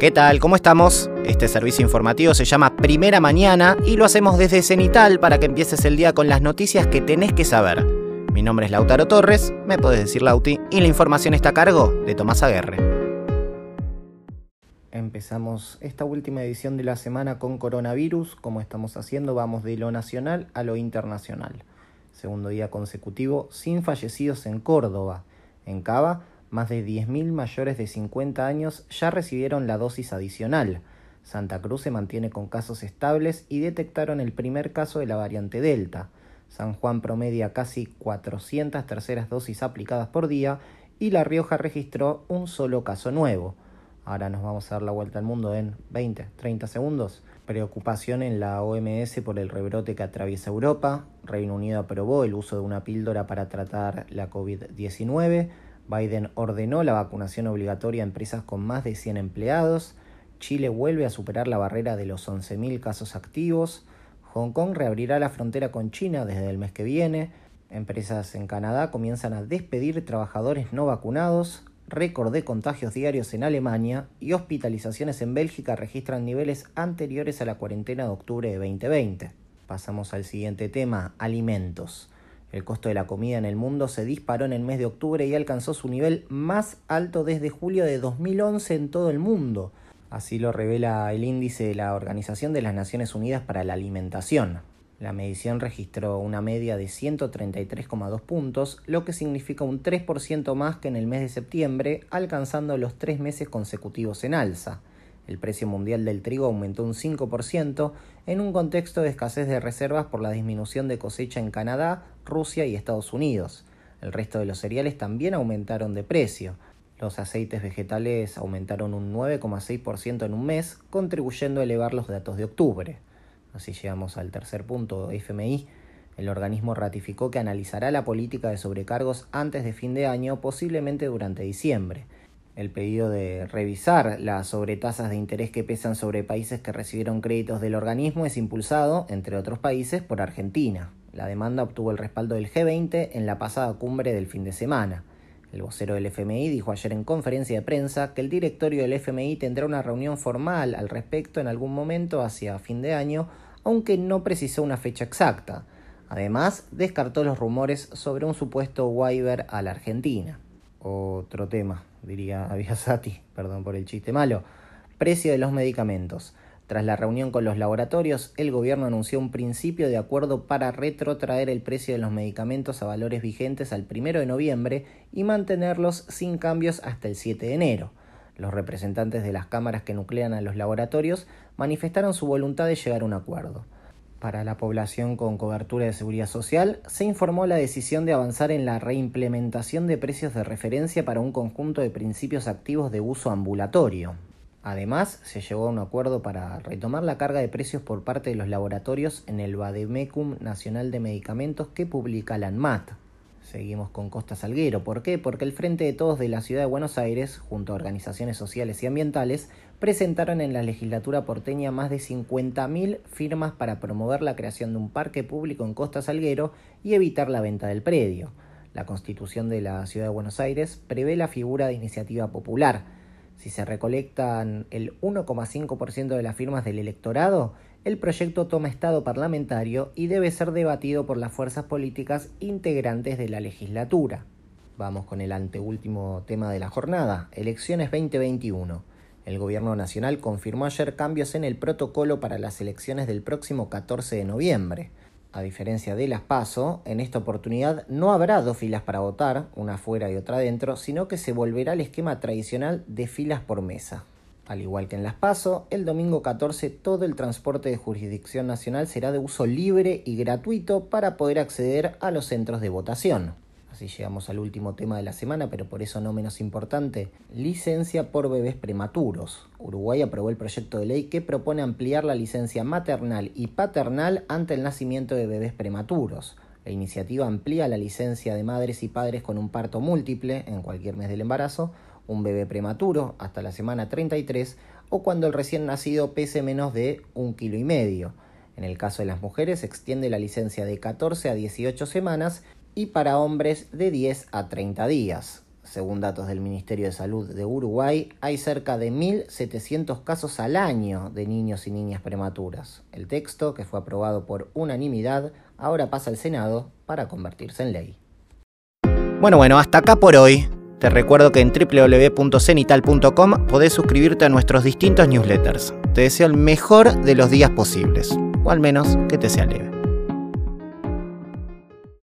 ¿Qué tal? ¿Cómo estamos? Este servicio informativo se llama Primera Mañana y lo hacemos desde Cenital para que empieces el día con las noticias que tenés que saber. Mi nombre es Lautaro Torres, me podés decir Lauti, y la información está a cargo de Tomás Aguerre. Empezamos esta última edición de la semana con coronavirus. Como estamos haciendo, vamos de lo nacional a lo internacional. Segundo día consecutivo sin fallecidos en Córdoba. En Cava, más de 10.000 mayores de 50 años ya recibieron la dosis adicional. Santa Cruz se mantiene con casos estables y detectaron el primer caso de la variante Delta. San Juan promedia casi 400 terceras dosis aplicadas por día y La Rioja registró un solo caso nuevo. Ahora nos vamos a dar la vuelta al mundo en 20, 30 segundos. Preocupación en la OMS por el rebrote que atraviesa Europa. Reino Unido aprobó el uso de una píldora para tratar la COVID-19. Biden ordenó la vacunación obligatoria a empresas con más de 100 empleados. Chile vuelve a superar la barrera de los 11.000 casos activos. Hong Kong reabrirá la frontera con China desde el mes que viene. Empresas en Canadá comienzan a despedir trabajadores no vacunados. Récord de contagios diarios en Alemania y hospitalizaciones en Bélgica registran niveles anteriores a la cuarentena de octubre de 2020. Pasamos al siguiente tema, alimentos. El costo de la comida en el mundo se disparó en el mes de octubre y alcanzó su nivel más alto desde julio de 2011 en todo el mundo. Así lo revela el índice de la Organización de las Naciones Unidas para la Alimentación. La medición registró una media de 133,2 puntos, lo que significa un 3% más que en el mes de septiembre, alcanzando los tres meses consecutivos en alza. El precio mundial del trigo aumentó un 5% en un contexto de escasez de reservas por la disminución de cosecha en Canadá, Rusia y Estados Unidos. El resto de los cereales también aumentaron de precio. Los aceites vegetales aumentaron un 9,6% en un mes, contribuyendo a elevar los datos de octubre. Así llegamos al tercer punto, FMI. El organismo ratificó que analizará la política de sobrecargos antes de fin de año, posiblemente durante diciembre el pedido de revisar las sobretasas de interés que pesan sobre países que recibieron créditos del organismo es impulsado, entre otros países, por Argentina. La demanda obtuvo el respaldo del G20 en la pasada cumbre del fin de semana. El vocero del FMI dijo ayer en conferencia de prensa que el directorio del FMI tendrá una reunión formal al respecto en algún momento hacia fin de año, aunque no precisó una fecha exacta. Además, descartó los rumores sobre un supuesto waiver a la Argentina. Otro tema, diría Abiasati, perdón por el chiste malo. Precio de los medicamentos. Tras la reunión con los laboratorios, el gobierno anunció un principio de acuerdo para retrotraer el precio de los medicamentos a valores vigentes al 1 de noviembre y mantenerlos sin cambios hasta el 7 de enero. Los representantes de las cámaras que nuclean a los laboratorios manifestaron su voluntad de llegar a un acuerdo. Para la población con cobertura de seguridad social, se informó la decisión de avanzar en la reimplementación de precios de referencia para un conjunto de principios activos de uso ambulatorio. Además, se llegó a un acuerdo para retomar la carga de precios por parte de los laboratorios en el Bademecum Nacional de Medicamentos que publica la ANMAT. Seguimos con Costa Salguero. ¿Por qué? Porque el Frente de Todos de la Ciudad de Buenos Aires, junto a organizaciones sociales y ambientales, presentaron en la legislatura porteña más de 50.000 firmas para promover la creación de un parque público en Costa Salguero y evitar la venta del predio. La Constitución de la Ciudad de Buenos Aires prevé la figura de iniciativa popular. Si se recolectan el 1,5% de las firmas del electorado, el proyecto toma estado parlamentario y debe ser debatido por las fuerzas políticas integrantes de la legislatura. Vamos con el anteúltimo tema de la jornada, elecciones 2021. El Gobierno Nacional confirmó ayer cambios en el protocolo para las elecciones del próximo 14 de noviembre. A diferencia de las PASO, en esta oportunidad no habrá dos filas para votar, una afuera y otra adentro, sino que se volverá al esquema tradicional de filas por mesa. Al igual que en las PASO, el domingo 14 todo el transporte de jurisdicción nacional será de uso libre y gratuito para poder acceder a los centros de votación. Así llegamos al último tema de la semana, pero por eso no menos importante, licencia por bebés prematuros. Uruguay aprobó el proyecto de ley que propone ampliar la licencia maternal y paternal ante el nacimiento de bebés prematuros. La iniciativa amplía la licencia de madres y padres con un parto múltiple en cualquier mes del embarazo un bebé prematuro hasta la semana 33 o cuando el recién nacido pese menos de un kilo y medio. En el caso de las mujeres extiende la licencia de 14 a 18 semanas y para hombres de 10 a 30 días. Según datos del Ministerio de Salud de Uruguay, hay cerca de 1.700 casos al año de niños y niñas prematuras. El texto, que fue aprobado por unanimidad, ahora pasa al Senado para convertirse en ley. Bueno, bueno, hasta acá por hoy. Te recuerdo que en www.cenital.com podés suscribirte a nuestros distintos newsletters. Te deseo el mejor de los días posibles, o al menos que te sea leve.